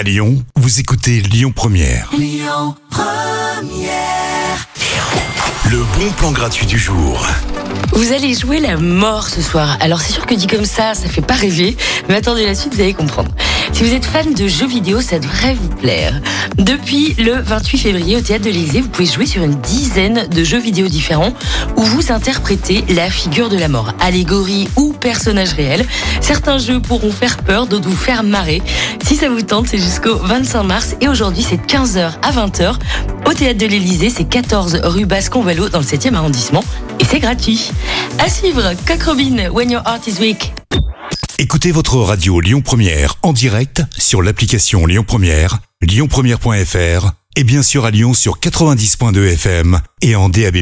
À Lyon, vous écoutez Lyon Première. Le bon plan gratuit du jour. Vous allez jouer la mort ce soir. Alors c'est sûr que dit comme ça, ça fait pas rêver. Mais attendez la suite, vous allez comprendre. Si vous êtes fan de jeux vidéo, ça devrait vous plaire. Depuis le 28 février au Théâtre de l'Élysée, vous pouvez jouer sur une dizaine de jeux vidéo différents où vous interprétez la figure de la mort, allégorie ou personnage réel. Certains jeux pourront faire peur, d'autres vous faire marrer. Si ça vous tente, c'est jusqu'au 25 mars et aujourd'hui c'est de 15h à 20h au Théâtre de l'Élysée, c'est 14 rue Bascon-Valo dans le 7e arrondissement et c'est gratuit. À suivre, Coq Robin, When Your Heart is Weak. Écoutez votre radio Lyon Première en direct sur l'application Lyon Première, lyonpremière.fr et bien sûr à Lyon sur 90.2 FM et en DAB+.